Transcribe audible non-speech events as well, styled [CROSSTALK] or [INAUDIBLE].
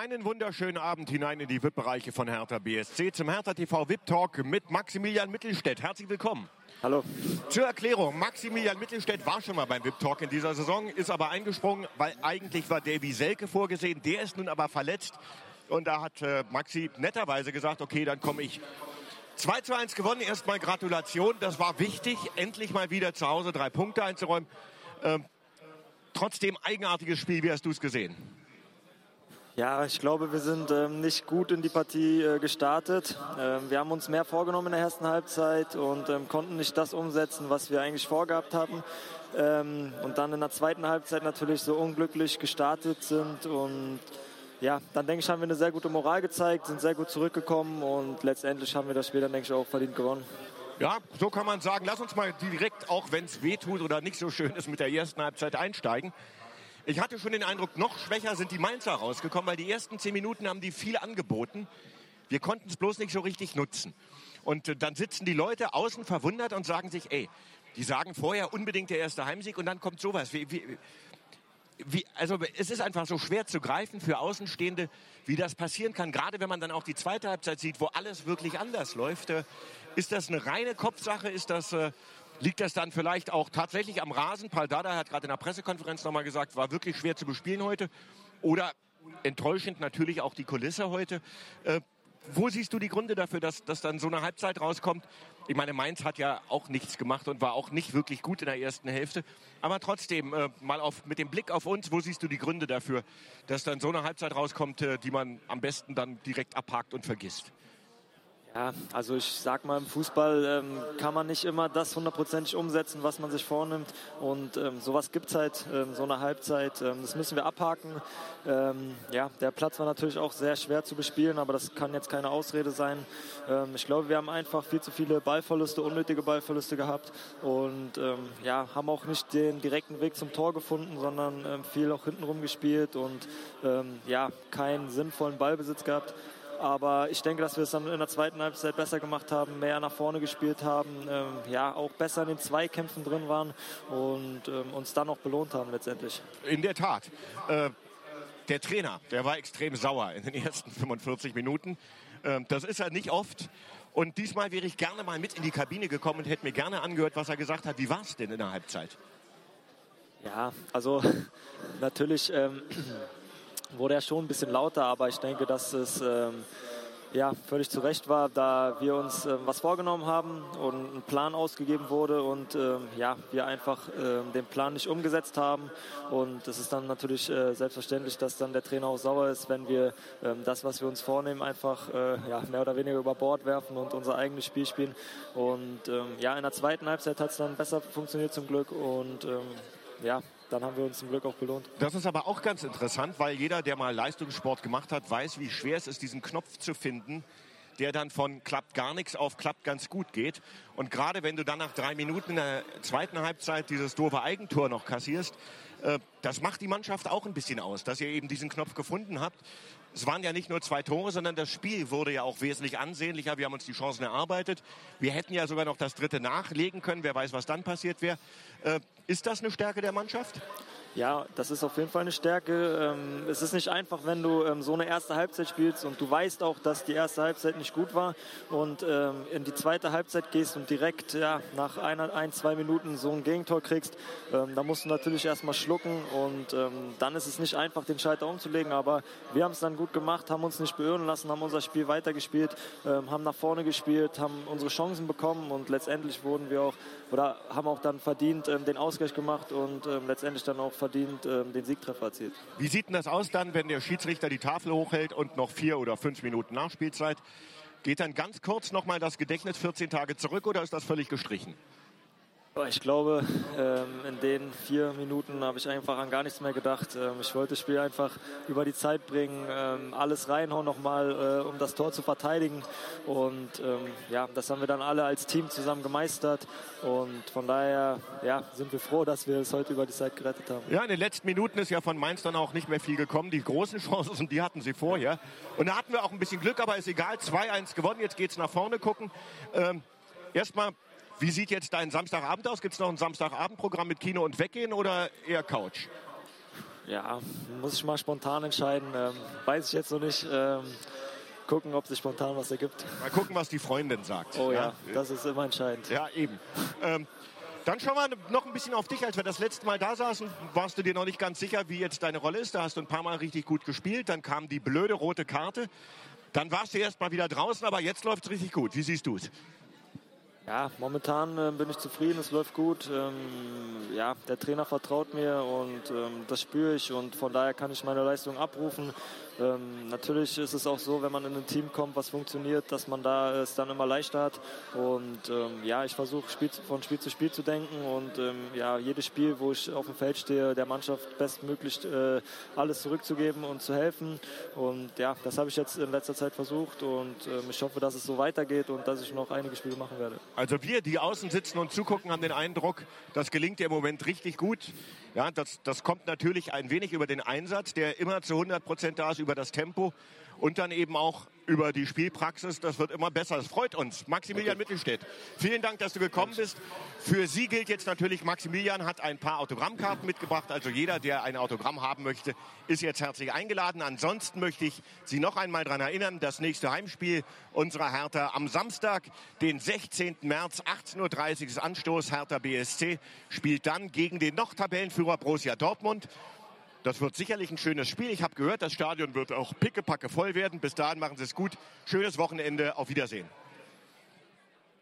Einen wunderschönen Abend hinein in die VIP-Bereiche von Hertha BSC zum Hertha TV VIP Talk mit Maximilian Mittelstädt. Herzlich willkommen. Hallo. Zur Erklärung, Maximilian Mittelstädt war schon mal beim VIP Talk in dieser Saison, ist aber eingesprungen, weil eigentlich war Davy Selke vorgesehen. Der ist nun aber verletzt. Und da hat äh, Maxi netterweise gesagt, okay, dann komme ich. 2 zu 1 gewonnen, erstmal Gratulation. Das war wichtig, endlich mal wieder zu Hause drei Punkte einzuräumen. Ähm, trotzdem eigenartiges Spiel, wie hast du es gesehen? Ja, ich glaube, wir sind ähm, nicht gut in die Partie äh, gestartet. Ähm, wir haben uns mehr vorgenommen in der ersten Halbzeit und ähm, konnten nicht das umsetzen, was wir eigentlich vorgehabt hatten. Ähm, und dann in der zweiten Halbzeit natürlich so unglücklich gestartet sind und ja, dann denke ich, haben wir eine sehr gute Moral gezeigt, sind sehr gut zurückgekommen und letztendlich haben wir das Spiel dann, denke ich, auch verdient gewonnen. Ja, so kann man sagen. Lass uns mal direkt, auch wenn es weh tut oder nicht so schön ist, mit der ersten Halbzeit einsteigen. Ich hatte schon den Eindruck, noch schwächer sind die Mainzer rausgekommen, weil die ersten zehn Minuten haben die viel angeboten. Wir konnten es bloß nicht so richtig nutzen. Und äh, dann sitzen die Leute außen verwundert und sagen sich, ey, die sagen vorher unbedingt der erste Heimsieg und dann kommt sowas. Wie, wie, wie, also es ist einfach so schwer zu greifen für Außenstehende, wie das passieren kann. Gerade wenn man dann auch die zweite Halbzeit sieht, wo alles wirklich anders läuft. Äh, ist das eine reine Kopfsache? Ist das, äh, liegt das dann vielleicht auch tatsächlich am Rasen? Paul Dada hat gerade in der Pressekonferenz nochmal gesagt, war wirklich schwer zu bespielen heute. Oder enttäuschend natürlich auch die Kulisse heute. Äh, wo siehst du die Gründe dafür, dass, dass dann so eine Halbzeit rauskommt? Ich meine, Mainz hat ja auch nichts gemacht und war auch nicht wirklich gut in der ersten Hälfte. Aber trotzdem, äh, mal auf, mit dem Blick auf uns, wo siehst du die Gründe dafür, dass dann so eine Halbzeit rauskommt, äh, die man am besten dann direkt abhakt und vergisst? Ja, also ich sag mal, im Fußball ähm, kann man nicht immer das hundertprozentig umsetzen, was man sich vornimmt. Und ähm, sowas gibt's halt, ähm, so eine Halbzeit. Ähm, das müssen wir abhaken. Ähm, ja, der Platz war natürlich auch sehr schwer zu bespielen, aber das kann jetzt keine Ausrede sein. Ähm, ich glaube, wir haben einfach viel zu viele Ballverluste, unnötige Ballverluste gehabt und ja, haben auch nicht den direkten Weg zum Tor gefunden, sondern viel auch hintenrum gespielt und ja, keinen sinnvollen Ballbesitz gehabt. Aber ich denke, dass wir es dann in der zweiten Halbzeit besser gemacht haben, mehr nach vorne gespielt haben, ähm, ja, auch besser in den Zweikämpfen drin waren und ähm, uns dann auch belohnt haben letztendlich. In der Tat. Äh, der Trainer, der war extrem sauer in den ersten 45 Minuten. Ähm, das ist er nicht oft. Und diesmal wäre ich gerne mal mit in die Kabine gekommen und hätte mir gerne angehört, was er gesagt hat. Wie war es denn in der Halbzeit? Ja, also [LAUGHS] natürlich ähm, wurde er schon ein bisschen lauter, aber ich denke, dass es ähm, ja, völlig zu Recht war, da wir uns ähm, was vorgenommen haben und ein Plan ausgegeben wurde und ähm, ja, wir einfach ähm, den Plan nicht umgesetzt haben. Und es ist dann natürlich äh, selbstverständlich, dass dann der Trainer auch sauer ist, wenn wir ähm, das, was wir uns vornehmen, einfach äh, ja, mehr oder weniger über Bord werfen und unser eigenes Spiel spielen. Und ähm, ja, in der zweiten Halbzeit hat es dann besser funktioniert zum Glück und ja, dann haben wir uns zum Glück auch belohnt. Das ist aber auch ganz interessant, weil jeder, der mal Leistungssport gemacht hat, weiß, wie schwer es ist, diesen Knopf zu finden, der dann von klappt gar nichts auf klappt ganz gut geht. Und gerade wenn du dann nach drei Minuten in der zweiten Halbzeit dieses doofe Eigentor noch kassierst, äh, das macht die Mannschaft auch ein bisschen aus, dass ihr eben diesen Knopf gefunden habt. Es waren ja nicht nur zwei Tore, sondern das Spiel wurde ja auch wesentlich ansehnlicher. Wir haben uns die Chancen erarbeitet. Wir hätten ja sogar noch das dritte nachlegen können. Wer weiß, was dann passiert wäre. Äh, ist das eine Stärke der Mannschaft? Ja, das ist auf jeden Fall eine Stärke. Ähm, es ist nicht einfach, wenn du ähm, so eine erste Halbzeit spielst und du weißt auch, dass die erste Halbzeit nicht gut war und ähm, in die zweite Halbzeit gehst und direkt ja, nach einer, ein, zwei Minuten so ein Gegentor kriegst. Da musst du natürlich erstmal schlucken und dann ist es nicht einfach, den Schalter umzulegen. Aber wir haben es dann gut gemacht, haben uns nicht beirren lassen, haben unser Spiel weitergespielt, haben nach vorne gespielt, haben unsere Chancen bekommen und letztendlich wurden wir auch oder haben auch dann verdient den Ausgleich gemacht und letztendlich dann auch verdient ähm, den Siegtreffer erzielt. Wie sieht denn das aus dann, wenn der Schiedsrichter die Tafel hochhält und noch vier oder fünf Minuten Nachspielzeit? Geht dann ganz kurz nochmal das Gedächtnis 14 Tage zurück oder ist das völlig gestrichen? Ich glaube, ähm, in den vier Minuten habe ich einfach an gar nichts mehr gedacht. Ähm, ich wollte das Spiel einfach über die Zeit bringen, ähm, alles reinhauen nochmal, äh, um das Tor zu verteidigen. Und ja, das haben wir dann alle als Team zusammen gemeistert. Und von daher ja, sind wir froh, dass wir es heute über die Zeit gerettet haben. Ja, in den letzten Minuten ist ja von Mainz dann auch nicht mehr viel gekommen. Die großen [LAUGHS] Chancen, die hatten sie vorher. Und da hatten wir auch ein bisschen Glück, aber ist egal. 2-1 gewonnen, jetzt geht es nach vorne gucken. Erstmal wie sieht jetzt dein Samstagabend aus? Gibt es noch ein Samstagabendprogramm mit Kino und Weggehen oder eher Couch? Ja, muss ich mal spontan entscheiden. Ähm, weiß ich jetzt noch nicht. Ähm, gucken, ob sich spontan was ergibt. Mal gucken, was die Freundin sagt. Oh ja, ja das ist immer entscheidend. Ja, eben. ähm, dann schauen wir noch ein bisschen auf dich. Als wir das letzte Mal da saßen, warst du dir noch nicht ganz sicher, wie jetzt deine Rolle ist. Da hast du ein paar Mal richtig gut gespielt. Dann kam die blöde rote Karte. Dann warst du erst mal wieder draußen, aber jetzt läuft es richtig gut. Wie siehst du es? Ja, momentan äh, bin ich zufrieden, es läuft gut. Ähm, ja, der Trainer vertraut mir und ähm, das spüre ich und von daher kann ich meine Leistung abrufen. Ähm, natürlich ist es auch so, wenn man in ein Team kommt, was funktioniert, dass man da es dann immer leichter hat. Und ähm, ja, ich versuche von Spiel zu Spiel zu denken und ähm, ja, jedes Spiel, wo ich auf dem Feld stehe, der Mannschaft bestmöglich äh, alles zurückzugeben und zu helfen. Und ja, das habe ich jetzt in letzter Zeit versucht und ähm, ich hoffe, dass es so weitergeht und dass ich noch einige Spiele machen werde. Also wir, die außen sitzen und zugucken, haben den Eindruck, das gelingt dir im Moment richtig gut. Ja, das, das kommt natürlich ein wenig über den Einsatz, der immer zu 100 Prozent da ist, über das Tempo und dann eben auch über die Spielpraxis. Das wird immer besser. Das freut uns. Maximilian okay. Mittelstädt, vielen Dank, dass du gekommen bist. Für Sie gilt jetzt natürlich, Maximilian hat ein paar Autogrammkarten mitgebracht. Also jeder, der ein Autogramm haben möchte, ist jetzt herzlich eingeladen. Ansonsten möchte ich Sie noch einmal daran erinnern, das nächste Heimspiel unserer Hertha am Samstag, den 16. März, 18.30 Uhr ist Anstoß. Hertha BSC spielt dann gegen den noch Tabellenführer Borussia Dortmund. Das wird sicherlich ein schönes Spiel. Ich habe gehört, das Stadion wird auch pickepacke voll werden. Bis dahin machen Sie es gut. Schönes Wochenende. Auf Wiedersehen.